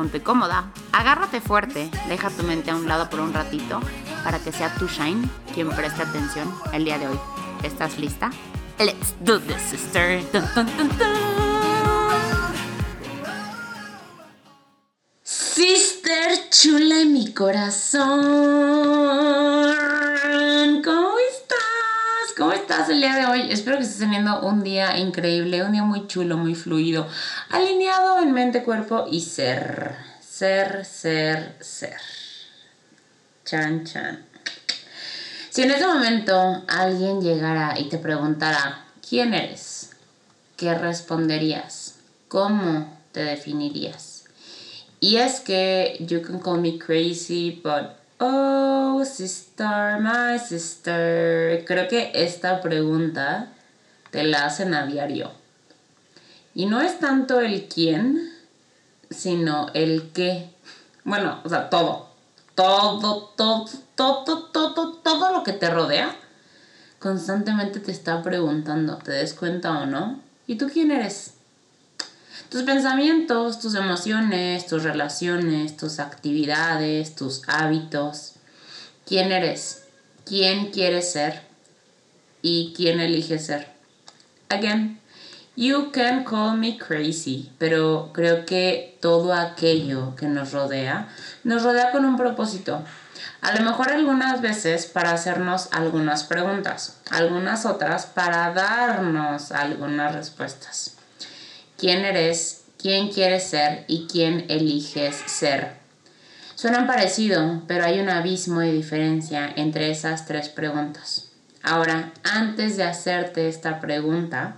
Ponte cómoda, agárrate fuerte, deja tu mente a un lado por un ratito para que sea tu Shine quien preste atención el día de hoy. ¿Estás lista? Let's do this, sister. Sister chula mi corazón. El día de hoy? Espero que estés teniendo un día increíble, un día muy chulo, muy fluido, alineado en mente, cuerpo y ser. Ser, ser, ser. Chan, chan. Si en este momento alguien llegara y te preguntara, ¿quién eres? ¿Qué responderías? ¿Cómo te definirías? Y es que you can call me crazy, but Oh, sister, my sister. Creo que esta pregunta te la hacen a diario. Y no es tanto el quién, sino el qué. Bueno, o sea, todo. Todo, todo, todo, todo, todo lo que te rodea. Constantemente te está preguntando, ¿te des cuenta o no? ¿Y tú quién eres? Tus pensamientos, tus emociones, tus relaciones, tus actividades, tus hábitos. ¿Quién eres? ¿Quién quieres ser? ¿Y quién eliges ser? Again, you can call me crazy, pero creo que todo aquello que nos rodea, nos rodea con un propósito. A lo mejor algunas veces para hacernos algunas preguntas, algunas otras para darnos algunas respuestas quién eres, quién quieres ser y quién eliges ser. Suenan parecido, pero hay un abismo de diferencia entre esas tres preguntas. Ahora, antes de hacerte esta pregunta,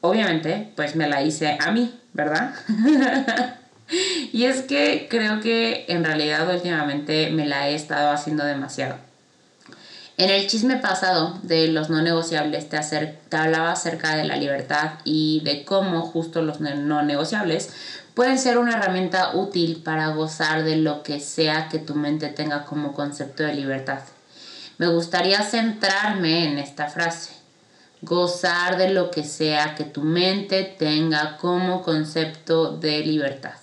obviamente, pues me la hice a mí, ¿verdad? y es que creo que en realidad últimamente me la he estado haciendo demasiado. En el chisme pasado de los no negociables te, hablaba acerca de la libertad y de cómo justo los no negociables pueden ser una herramienta útil para gozar de lo que sea que tu mente tenga como concepto de libertad. Me gustaría centrarme en esta frase. Gozar de lo que sea que tu mente tenga como concepto de libertad.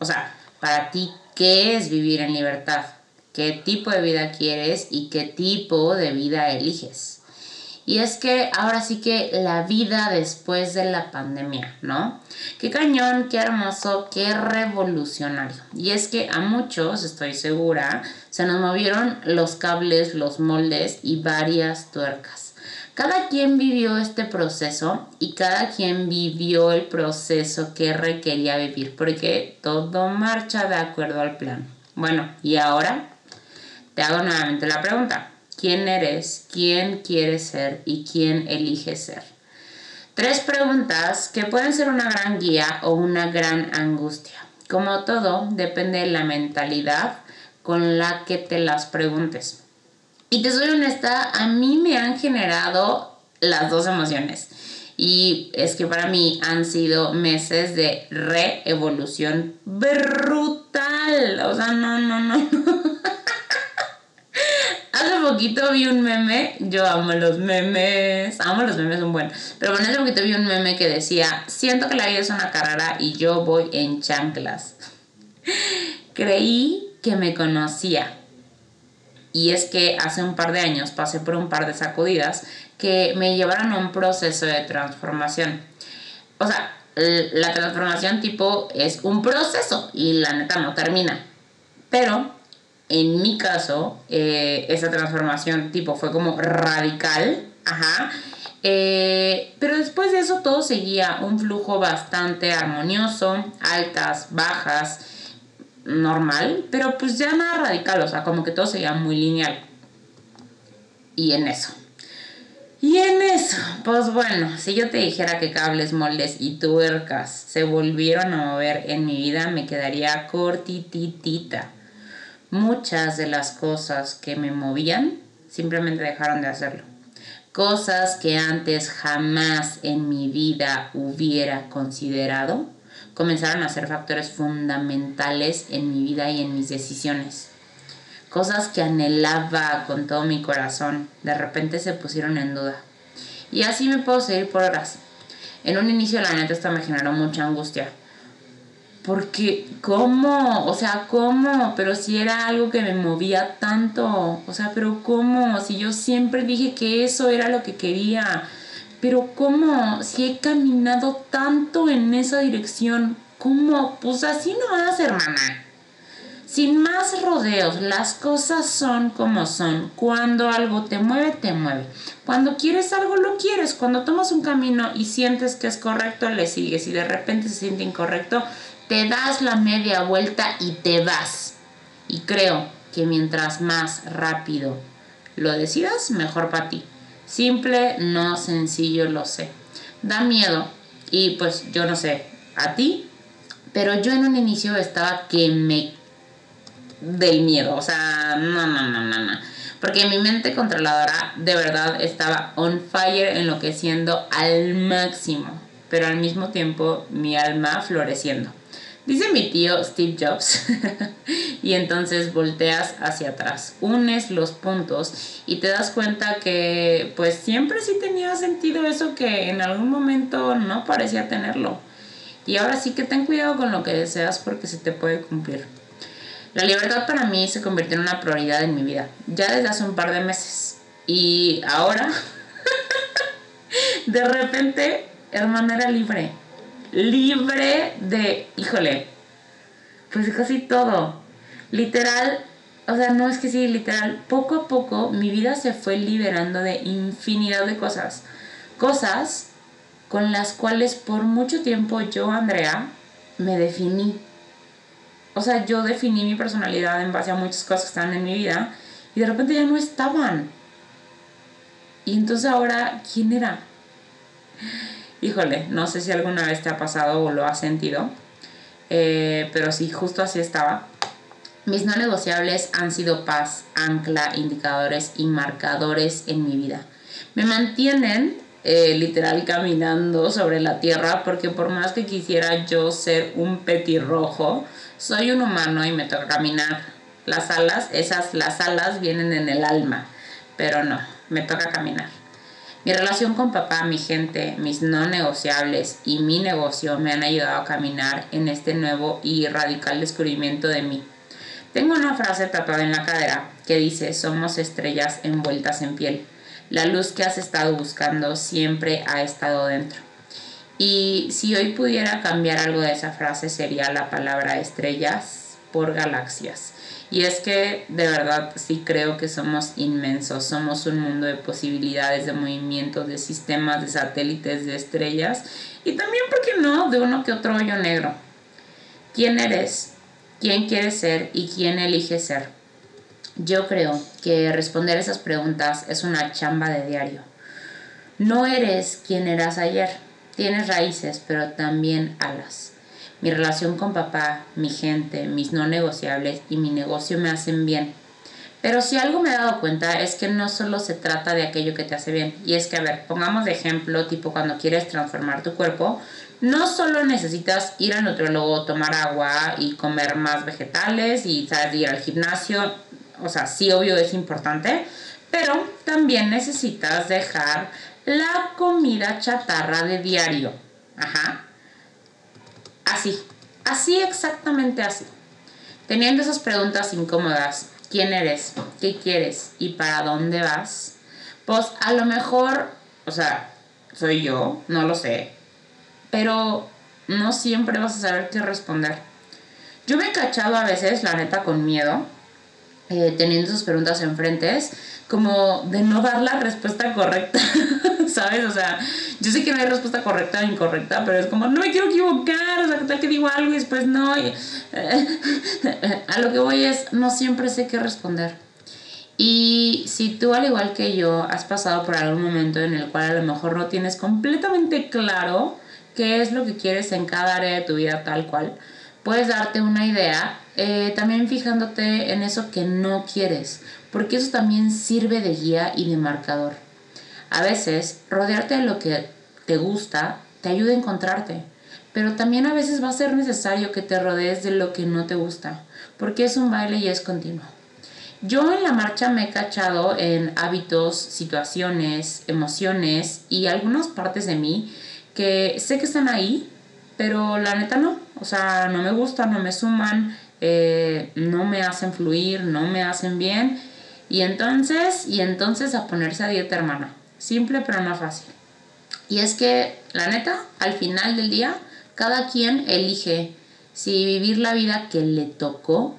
O sea, para ti, ¿qué es vivir en libertad? Qué tipo de vida quieres y qué tipo de vida eliges. Y es que ahora sí que la vida después de la pandemia, ¿no? Qué cañón, qué hermoso, qué revolucionario. Y es que a muchos, estoy segura, se nos movieron los cables, los moldes y varias tuercas. Cada quien vivió este proceso y cada quien vivió el proceso que requería vivir, porque todo marcha de acuerdo al plan. Bueno, ¿y ahora? Te hago nuevamente la pregunta. ¿Quién eres? ¿Quién quieres ser? ¿Y quién eliges ser? Tres preguntas que pueden ser una gran guía o una gran angustia. Como todo, depende de la mentalidad con la que te las preguntes. Y te soy honesta, a mí me han generado las dos emociones. Y es que para mí han sido meses de reevolución brutal. O sea, no, no, no, no poquito vi un meme, yo amo los memes, amo los memes, un buen. Pero bueno, hace poquito vi un meme que decía, siento que la vida es una carrera y yo voy en chanclas. Creí que me conocía. Y es que hace un par de años pasé por un par de sacudidas que me llevaron a un proceso de transformación. O sea, la transformación tipo es un proceso y la neta no termina. Pero en mi caso, eh, esa transformación tipo fue como radical, ajá. Eh, pero después de eso todo seguía un flujo bastante armonioso, altas, bajas, normal, pero pues ya nada radical, o sea, como que todo seguía muy lineal. Y en eso. Y en eso, pues bueno, si yo te dijera que cables, moldes y tuercas se volvieron a mover en mi vida, me quedaría cortititita. Muchas de las cosas que me movían simplemente dejaron de hacerlo. Cosas que antes jamás en mi vida hubiera considerado comenzaron a ser factores fundamentales en mi vida y en mis decisiones cosas que anhelaba con todo mi corazón, de repente se pusieron en duda. Y así me puedo seguir por horas. En un inicio la neta esto me generó mucha angustia. Porque, ¿cómo? O sea, ¿cómo? Pero si era algo que me movía tanto. O sea, pero ¿cómo? Si yo siempre dije que eso era lo que quería. Pero ¿cómo? Si he caminado tanto en esa dirección. ¿Cómo? Pues así no vas, hermana. Sin más rodeos, las cosas son como son. Cuando algo te mueve, te mueve. Cuando quieres algo, lo quieres. Cuando tomas un camino y sientes que es correcto, le sigues. Y de repente se siente incorrecto, te das la media vuelta y te vas. Y creo que mientras más rápido lo decidas, mejor para ti. Simple, no sencillo, lo sé. Da miedo. Y pues yo no sé, a ti. Pero yo en un inicio estaba que me del miedo. O sea, no, no, no, no, no. Porque mi mente controladora de verdad estaba on fire, enloqueciendo al máximo. Pero al mismo tiempo mi alma floreciendo. Dice mi tío Steve Jobs. y entonces volteas hacia atrás, unes los puntos y te das cuenta que pues siempre sí tenía sentido eso que en algún momento no parecía tenerlo. Y ahora sí que ten cuidado con lo que deseas porque se te puede cumplir. La libertad para mí se convirtió en una prioridad en mi vida, ya desde hace un par de meses. Y ahora, de repente, hermana era libre. Libre de, híjole, pues casi todo. Literal, o sea, no es que sí, literal, poco a poco mi vida se fue liberando de infinidad de cosas. Cosas con las cuales por mucho tiempo yo, Andrea, me definí o sea, yo definí mi personalidad en base a muchas cosas que estaban en mi vida y de repente ya no estaban. Y entonces ahora, ¿quién era? Híjole, no sé si alguna vez te ha pasado o lo has sentido, eh, pero sí, justo así estaba. Mis no negociables han sido paz, ancla, indicadores y marcadores en mi vida. Me mantienen eh, literal caminando sobre la tierra porque por más que quisiera yo ser un petirrojo, soy un humano y me toca caminar. Las alas, esas, las alas vienen en el alma, pero no, me toca caminar. Mi relación con papá, mi gente, mis no negociables y mi negocio me han ayudado a caminar en este nuevo y radical descubrimiento de mí. Tengo una frase tatuada en la cadera que dice, somos estrellas envueltas en piel. La luz que has estado buscando siempre ha estado dentro. Y si hoy pudiera cambiar algo de esa frase sería la palabra estrellas por galaxias. Y es que de verdad sí creo que somos inmensos, somos un mundo de posibilidades, de movimientos, de sistemas, de satélites, de estrellas y también, ¿por qué no?, de uno que otro hoyo negro. ¿Quién eres? ¿Quién quieres ser? ¿Y quién elige ser? Yo creo que responder esas preguntas es una chamba de diario. No eres quien eras ayer Tienes raíces, pero también alas. Mi relación con papá, mi gente, mis no negociables y mi negocio me hacen bien. Pero si algo me he dado cuenta es que no solo se trata de aquello que te hace bien. Y es que, a ver, pongamos de ejemplo, tipo cuando quieres transformar tu cuerpo, no solo necesitas ir al nutriólogo, tomar agua y comer más vegetales y ¿sabes? ir al gimnasio. O sea, sí, obvio es importante, pero también necesitas dejar la comida chatarra de diario. Ajá. Así, exactamente así. Teniendo esas preguntas incómodas, ¿quién eres? ¿Qué quieres? ¿Y para dónde vas? Pues a lo mejor, o sea, soy yo, no lo sé, pero no siempre vas a saber qué responder. Yo me he cachado a veces, la neta, con miedo, eh, teniendo esas preguntas enfrente, como de no dar la respuesta correcta, ¿sabes? O sea, yo sé que no hay respuesta correcta o incorrecta, pero es como, no me quiero equivocar, o sea, que tal que digo algo y después no. a lo que voy es, no siempre sé qué responder. Y si tú, al igual que yo, has pasado por algún momento en el cual a lo mejor no tienes completamente claro qué es lo que quieres en cada área de tu vida tal cual, puedes darte una idea, eh, también fijándote en eso que no quieres, porque eso también sirve de guía y de marcador. A veces, rodearte de lo que te gusta te ayuda a encontrarte, pero también a veces va a ser necesario que te rodees de lo que no te gusta, porque es un baile y es continuo. Yo en la marcha me he cachado en hábitos, situaciones, emociones y algunas partes de mí que sé que están ahí, pero la neta no. O sea, no me gustan, no me suman, eh, no me hacen fluir, no me hacen bien. Y entonces, y entonces a ponerse a dieta, hermana. Simple pero no fácil. Y es que, la neta, al final del día, cada quien elige si vivir la vida que le tocó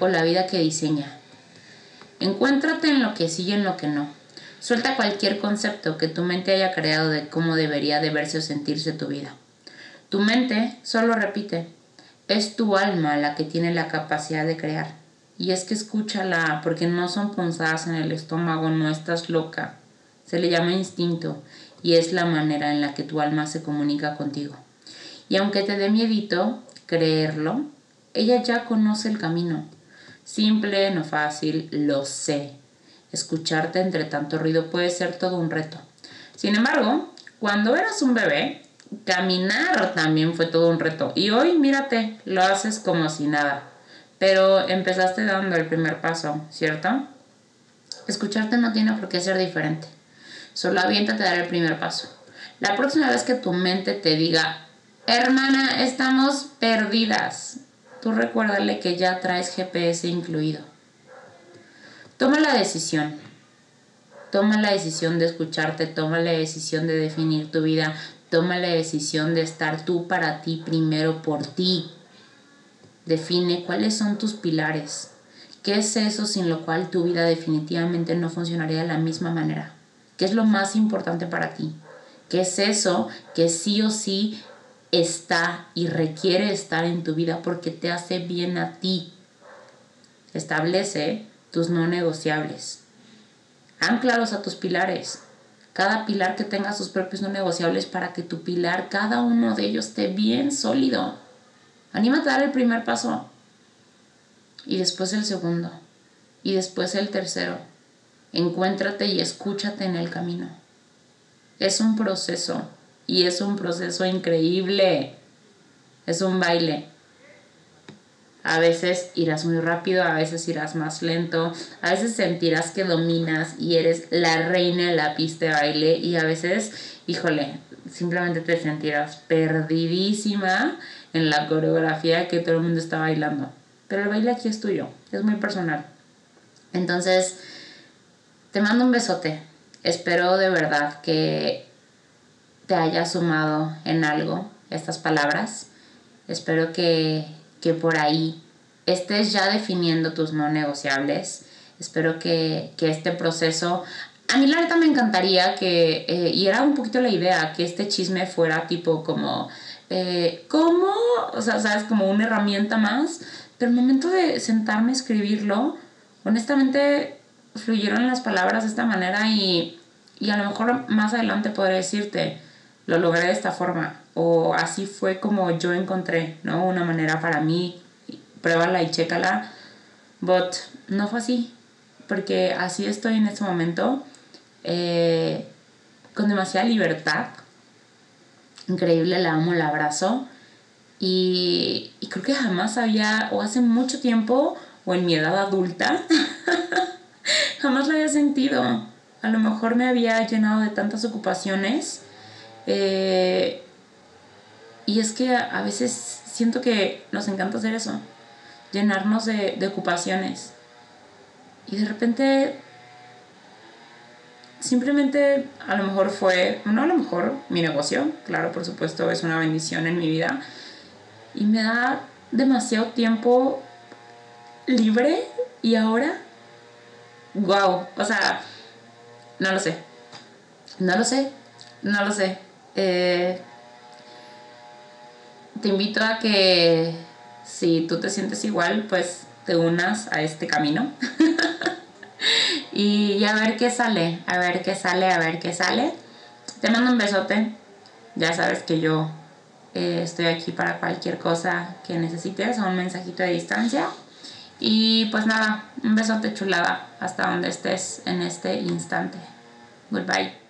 o la vida que diseña. Encuéntrate en lo que sí y en lo que no. Suelta cualquier concepto que tu mente haya creado de cómo debería de verse o sentirse tu vida. Tu mente solo repite. Es tu alma la que tiene la capacidad de crear. Y es que escúchala, porque no son punzadas en el estómago, no estás loca. Se le llama instinto y es la manera en la que tu alma se comunica contigo. Y aunque te dé miedito creerlo, ella ya conoce el camino. Simple, no fácil, lo sé. Escucharte entre tanto ruido puede ser todo un reto. Sin embargo, cuando eras un bebé, caminar también fue todo un reto. Y hoy, mírate, lo haces como si nada. Pero empezaste dando el primer paso, ¿cierto? Escucharte no tiene por qué ser diferente. Solo aviéntate a dar el primer paso. La próxima vez que tu mente te diga, hermana, estamos perdidas, tú recuérdale que ya traes GPS incluido. Toma la decisión. Toma la decisión de escucharte, toma la decisión de definir tu vida, toma la decisión de estar tú para ti primero por ti. Define cuáles son tus pilares. ¿Qué es eso sin lo cual tu vida definitivamente no funcionaría de la misma manera? ¿Qué es lo más importante para ti? ¿Qué es eso que sí o sí está y requiere estar en tu vida porque te hace bien a ti. Establece tus no negociables. Anclaros a tus pilares. Cada pilar que tenga sus propios no negociables para que tu pilar, cada uno de ellos, esté bien sólido. Anímate a dar el primer paso. Y después el segundo. Y después el tercero. Encuéntrate y escúchate en el camino. Es un proceso y es un proceso increíble. Es un baile. A veces irás muy rápido, a veces irás más lento, a veces sentirás que dominas y eres la reina de la pista de baile y a veces, híjole, simplemente te sentirás perdidísima en la coreografía que todo el mundo está bailando. Pero el baile aquí es tuyo, es muy personal. Entonces, te mando un besote. Espero de verdad que te haya sumado en algo estas palabras. Espero que, por ahí estés ya definiendo tus no negociables. Espero que, este proceso... A mí la neta me encantaría que, eh, y era un poquito la idea, que este chisme fuera tipo como, eh, ¿cómo? O sea, sabes, como una herramienta más. Pero el momento de sentarme a escribirlo, honestamente fluyeron las palabras de esta manera y, y a lo mejor más adelante podré decirte, lo logré de esta forma o así fue como yo encontré, ¿no? Una manera para mí, pruébala y chécala, but no fue así, porque así estoy en este momento, eh, con demasiada libertad, increíble, la amo, la abrazo y, y creo que jamás había, o hace mucho tiempo, o en mi edad adulta, jamás lo había sentido. A lo mejor me había llenado de tantas ocupaciones eh, y es que a veces siento que nos encanta hacer eso, llenarnos de, ocupaciones. Y de repente, simplemente a lo mejor fue, no a lo mejor, mi negocio, claro, por supuesto, es una bendición en mi vida. Y me da demasiado tiempo libre y ahora, wow, o sea, no lo sé, no lo sé, no lo sé. Eh, te invito a que si tú te sientes igual, pues te unas a este camino. Y, a ver qué sale, a ver qué sale, a ver qué sale. Te mando un besote. Ya sabes que yo eh, estoy aquí para cualquier cosa que necesites o un mensajito de distancia. Y pues nada, un besote chulada hasta donde estés en este instante. Goodbye.